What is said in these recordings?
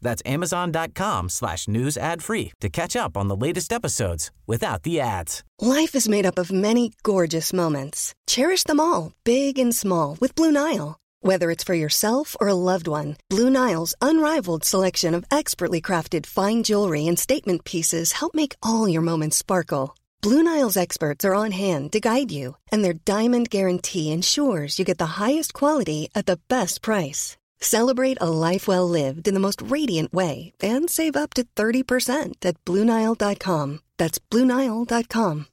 That's amazon.com slash news ad free to catch up on the latest episodes without the ads. Life is made up of many gorgeous moments. Cherish them all, big and small, with Blue Nile. Whether it's for yourself or a loved one, Blue Nile's unrivaled selection of expertly crafted fine jewelry and statement pieces help make all your moments sparkle. Blue Nile's experts are on hand to guide you, and their diamond guarantee ensures you get the highest quality at the best price. Celebrate a life well lived in the most radiant way and save up to 30% at BlueNile.com. That's BlueNile.com.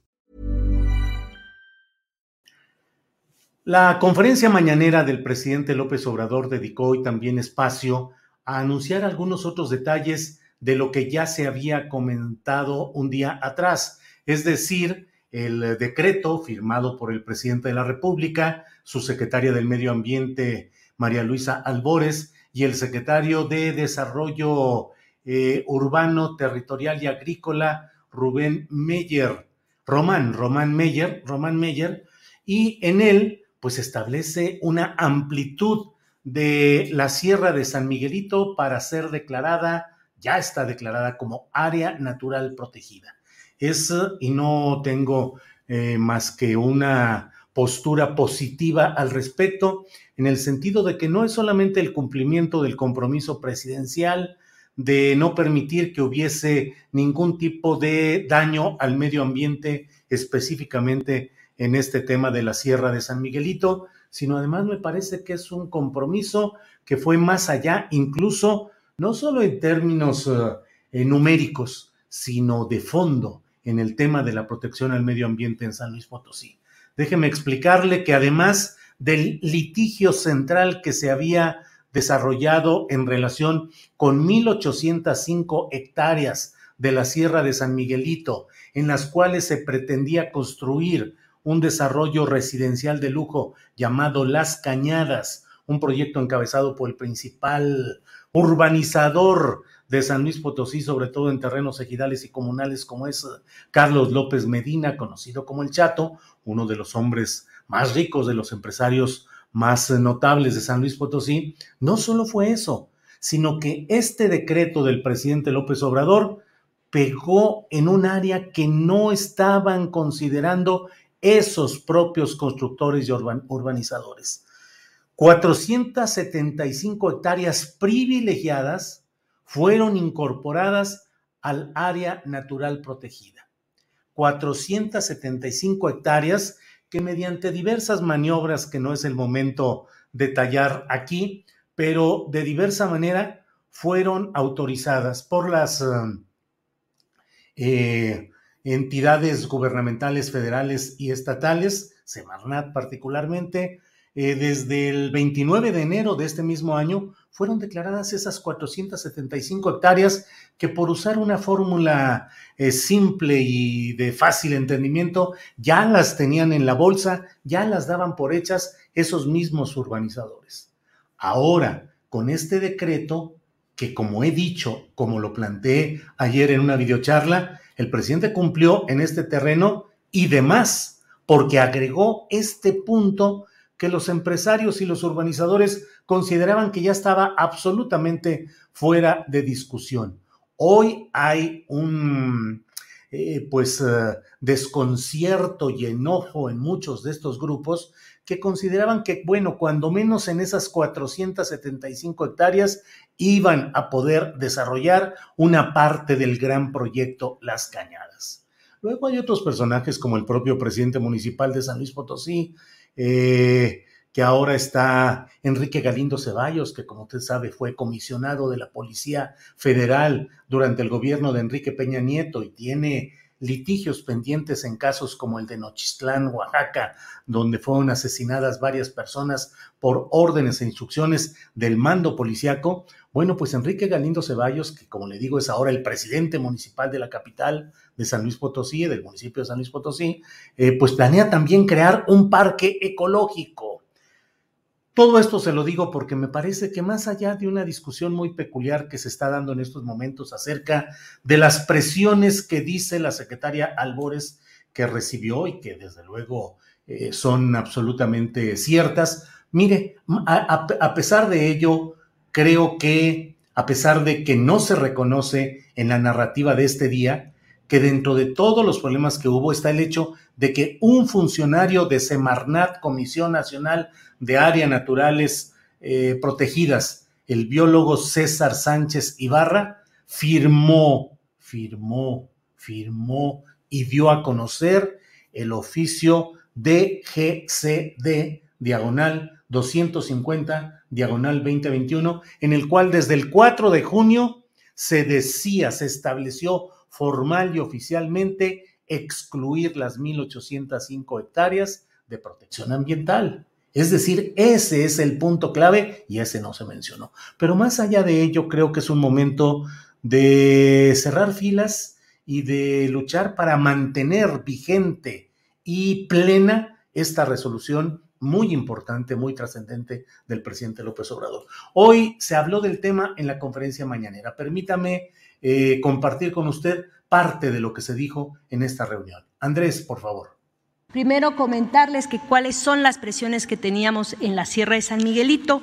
La conferencia mañanera del presidente López Obrador dedicó hoy también espacio a anunciar algunos otros detalles de lo que ya se había comentado un día atrás, es decir, el decreto firmado por el presidente de la República, su secretaria del Medio Ambiente, María Luisa Albores, y el secretario de Desarrollo eh, Urbano, Territorial y Agrícola, Rubén Meyer, Román, Román Meyer, Román Meyer, y en él, pues establece una amplitud de la Sierra de San Miguelito para ser declarada, ya está declarada como área natural protegida. Es, y no tengo eh, más que una postura positiva al respecto, en el sentido de que no es solamente el cumplimiento del compromiso presidencial de no permitir que hubiese ningún tipo de daño al medio ambiente, específicamente en este tema de la Sierra de San Miguelito, sino además me parece que es un compromiso que fue más allá, incluso no solo en términos eh, numéricos, sino de fondo en el tema de la protección al medio ambiente en San Luis Potosí. Déjeme explicarle que además del litigio central que se había desarrollado en relación con 1.805 hectáreas de la Sierra de San Miguelito, en las cuales se pretendía construir un desarrollo residencial de lujo llamado Las Cañadas, un proyecto encabezado por el principal urbanizador de San Luis Potosí, sobre todo en terrenos ejidales y comunales, como es Carlos López Medina, conocido como el Chato, uno de los hombres más ricos, de los empresarios más notables de San Luis Potosí. No solo fue eso, sino que este decreto del presidente López Obrador pegó en un área que no estaban considerando esos propios constructores y urbanizadores. 475 hectáreas privilegiadas fueron incorporadas al área natural protegida. 475 hectáreas mediante diversas maniobras que no es el momento detallar aquí, pero de diversa manera fueron autorizadas por las eh, entidades gubernamentales federales y estatales, Semarnat particularmente, eh, desde el 29 de enero de este mismo año fueron declaradas esas 475 hectáreas que por usar una fórmula eh, simple y de fácil entendimiento ya las tenían en la bolsa, ya las daban por hechas esos mismos urbanizadores. Ahora, con este decreto, que como he dicho, como lo planteé ayer en una videocharla, el presidente cumplió en este terreno y demás, porque agregó este punto que los empresarios y los urbanizadores consideraban que ya estaba absolutamente fuera de discusión. Hoy hay un eh, pues eh, desconcierto y enojo en muchos de estos grupos que consideraban que, bueno, cuando menos en esas 475 hectáreas iban a poder desarrollar una parte del gran proyecto Las Cañadas. Luego hay otros personajes como el propio presidente municipal de San Luis Potosí, eh, que ahora está Enrique Galindo Ceballos, que como usted sabe fue comisionado de la Policía Federal durante el gobierno de Enrique Peña Nieto y tiene litigios pendientes en casos como el de Nochistlán, Oaxaca, donde fueron asesinadas varias personas por órdenes e instrucciones del mando policiaco. Bueno, pues Enrique Galindo Ceballos, que como le digo es ahora el presidente municipal de la capital de San Luis Potosí, del municipio de San Luis Potosí, eh, pues planea también crear un parque ecológico. Todo esto se lo digo porque me parece que más allá de una discusión muy peculiar que se está dando en estos momentos acerca de las presiones que dice la secretaria Albores que recibió y que desde luego eh, son absolutamente ciertas, mire, a pesar de ello, creo que a pesar de que no se reconoce en la narrativa de este día, que dentro de todos los problemas que hubo está el hecho de que un funcionario de Semarnat, Comisión Nacional de Áreas Naturales eh, Protegidas, el biólogo César Sánchez Ibarra, firmó, firmó, firmó y dio a conocer el oficio DGCD, diagonal 250, diagonal 2021, en el cual desde el 4 de junio se decía, se estableció formal y oficialmente excluir las 1.805 hectáreas de protección ambiental. Es decir, ese es el punto clave y ese no se mencionó. Pero más allá de ello, creo que es un momento de cerrar filas y de luchar para mantener vigente y plena esta resolución muy importante, muy trascendente del presidente López Obrador. Hoy se habló del tema en la conferencia mañanera. Permítame eh, compartir con usted parte de lo que se dijo en esta reunión. Andrés, por favor. Primero comentarles que cuáles son las presiones que teníamos en la Sierra de San Miguelito,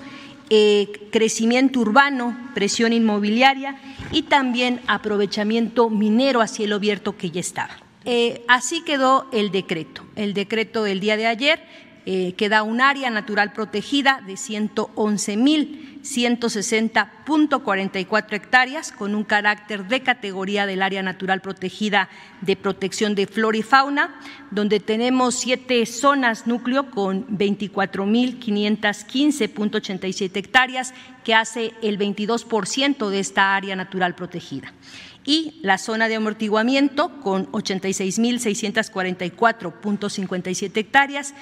eh, crecimiento urbano, presión inmobiliaria y también aprovechamiento minero a cielo abierto que ya estaba. Eh, así quedó el decreto, el decreto del día de ayer eh, que da un área natural protegida de 111.160.44 hectáreas con un carácter de categoría del área natural protegida de protección de flora y fauna, donde tenemos siete zonas núcleo con 24.515.87 hectáreas, que hace el 22% de esta área natural protegida. Y la zona de amortiguamiento con 86.644.57 hectáreas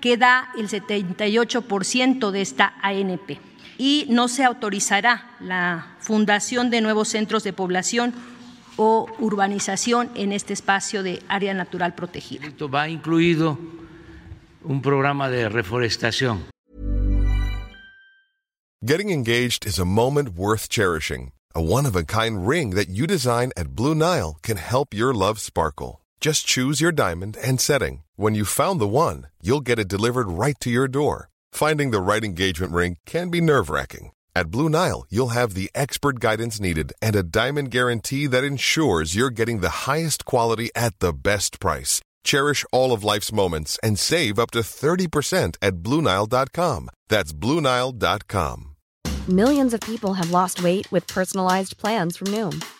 que da el 78% de esta ANP. Y no se autorizará la fundación de nuevos centros de población o urbanización en este espacio de área natural protegida. Va incluido un programa de reforestación. Getting engaged is a moment worth cherishing. A one-of-a-kind ring that you design at Blue Nile can help your love sparkle. Just choose your diamond and setting. When you found the one, you'll get it delivered right to your door. Finding the right engagement ring can be nerve wracking. At Blue Nile, you'll have the expert guidance needed and a diamond guarantee that ensures you're getting the highest quality at the best price. Cherish all of life's moments and save up to 30% at BlueNile.com. That's BlueNile.com. Millions of people have lost weight with personalized plans from Noom,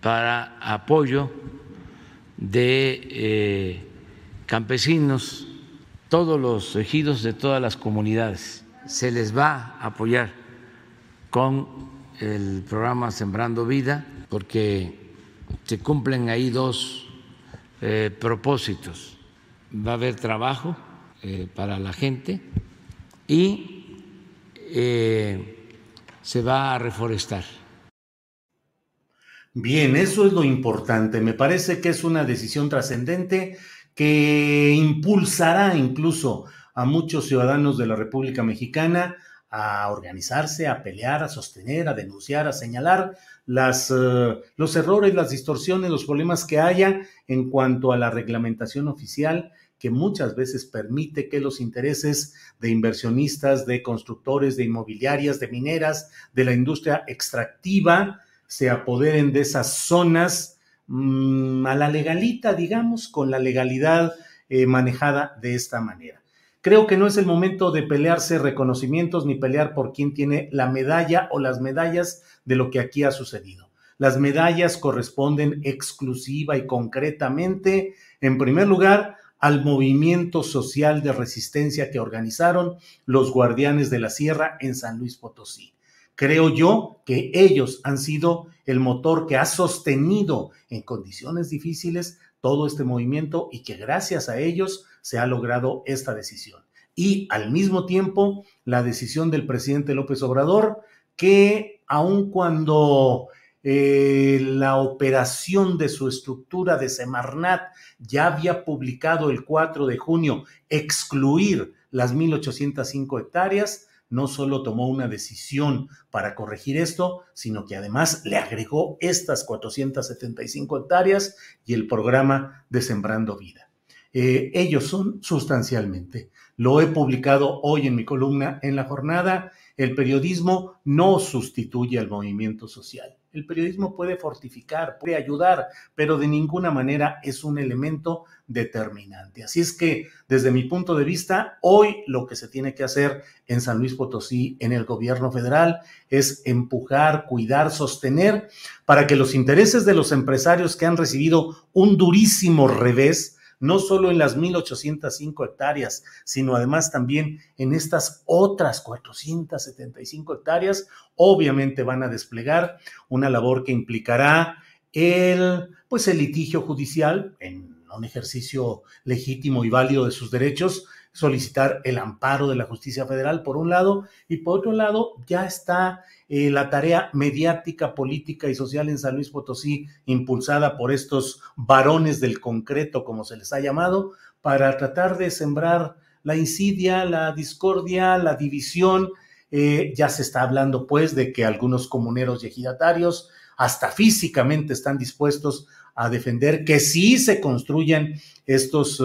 Para apoyo de. Eh, campesinos, todos los ejidos de todas las comunidades. Se les va a apoyar con el programa Sembrando Vida porque se cumplen ahí dos eh, propósitos. Va a haber trabajo eh, para la gente y se va a reforestar. Bien, eso es lo importante. Me parece que es una decisión trascendente que impulsará incluso a muchos ciudadanos de la República Mexicana a organizarse, a pelear, a sostener, a denunciar, a señalar eh, los errores, las distorsiones, los problemas que haya en cuanto a la reglamentación oficial que muchas veces permite que los intereses de inversionistas, de constructores, de inmobiliarias, de mineras, de la industria extractiva, se apoderen de esas zonas Mm, a la legalita, digamos, con la legalidad eh, manejada de esta manera. Creo que no es el momento de pelearse reconocimientos ni pelear por quién tiene la medalla o las medallas de lo que aquí ha sucedido. Las medallas corresponden exclusiva y concretamente, en primer lugar, al movimiento social de resistencia que organizaron los guardianes de la sierra en San Luis Potosí. Creo yo que ellos han sido el motor que ha sostenido en condiciones difíciles todo este movimiento y que gracias a ellos se ha logrado esta decisión. Y al mismo tiempo, la decisión del presidente López Obrador, que aun cuando eh, la operación de su estructura de Semarnat ya había publicado el 4 de junio excluir las 1.805 hectáreas, no solo tomó una decisión para corregir esto, sino que además le agregó estas 475 hectáreas y el programa de Sembrando Vida. Eh, ellos son sustancialmente. Lo he publicado hoy en mi columna en la jornada. El periodismo no sustituye al movimiento social. El periodismo puede fortificar, puede ayudar, pero de ninguna manera es un elemento determinante. Así es que, desde mi punto de vista, hoy lo que se tiene que hacer en San Luis Potosí, en el gobierno federal, es empujar, cuidar, sostener para que los intereses de los empresarios que han recibido un durísimo revés, no solo en las 1.805 hectáreas, sino además también en estas otras 475 hectáreas, obviamente van a desplegar una labor que implicará el, pues el litigio judicial en un ejercicio legítimo y válido de sus derechos, solicitar el amparo de la justicia federal, por un lado, y por otro lado, ya está eh, la tarea mediática, política y social en San Luis Potosí, impulsada por estos varones del concreto, como se les ha llamado, para tratar de sembrar la insidia, la discordia, la división. Eh, ya se está hablando, pues, de que algunos comuneros y ejidatarios hasta físicamente están dispuestos a defender que sí se construyan estos eh,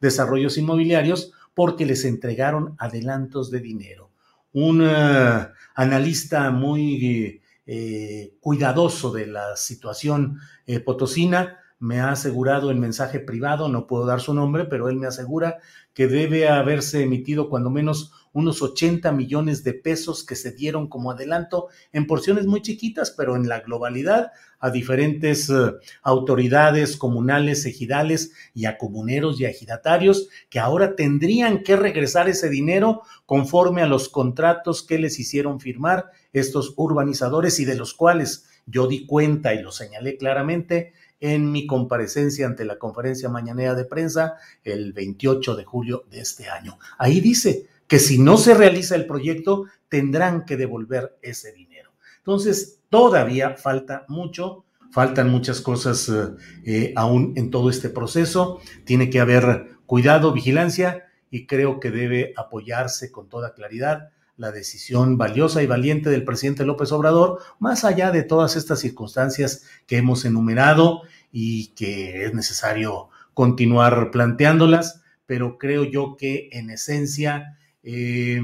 desarrollos inmobiliarios porque les entregaron adelantos de dinero. Un eh, analista muy eh, cuidadoso de la situación potosina me ha asegurado en mensaje privado, no puedo dar su nombre, pero él me asegura que debe haberse emitido cuando menos unos 80 millones de pesos que se dieron como adelanto en porciones muy chiquitas, pero en la globalidad a diferentes eh, autoridades comunales, ejidales y a comuneros y a ejidatarios que ahora tendrían que regresar ese dinero conforme a los contratos que les hicieron firmar estos urbanizadores y de los cuales yo di cuenta y lo señalé claramente en mi comparecencia ante la conferencia mañanera de prensa el 28 de julio de este año. Ahí dice que si no se realiza el proyecto, tendrán que devolver ese dinero. Entonces, todavía falta mucho, faltan muchas cosas eh, eh, aún en todo este proceso. Tiene que haber cuidado, vigilancia y creo que debe apoyarse con toda claridad la decisión valiosa y valiente del presidente López Obrador, más allá de todas estas circunstancias que hemos enumerado y que es necesario continuar planteándolas, pero creo yo que en esencia eh,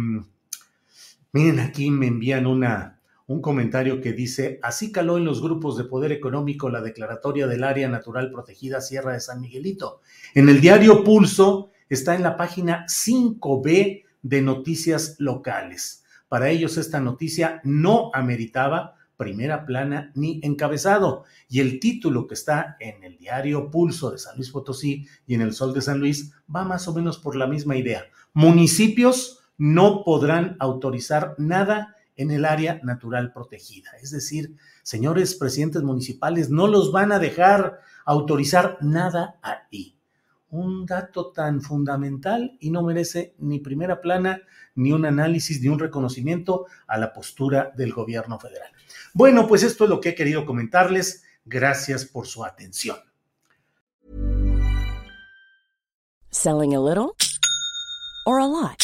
miren, aquí me envían una, un comentario que dice, así caló en los grupos de poder económico la declaratoria del área natural protegida Sierra de San Miguelito. En el diario Pulso está en la página 5B de noticias locales. Para ellos esta noticia no ameritaba primera plana ni encabezado. Y el título que está en el diario Pulso de San Luis Potosí y en el Sol de San Luis va más o menos por la misma idea municipios no podrán autorizar nada en el área natural protegida. Es decir, señores presidentes municipales, no los van a dejar autorizar nada ahí. Un dato tan fundamental y no merece ni primera plana, ni un análisis, ni un reconocimiento a la postura del gobierno federal. Bueno, pues esto es lo que he querido comentarles. Gracias por su atención. Selling a little or a lot?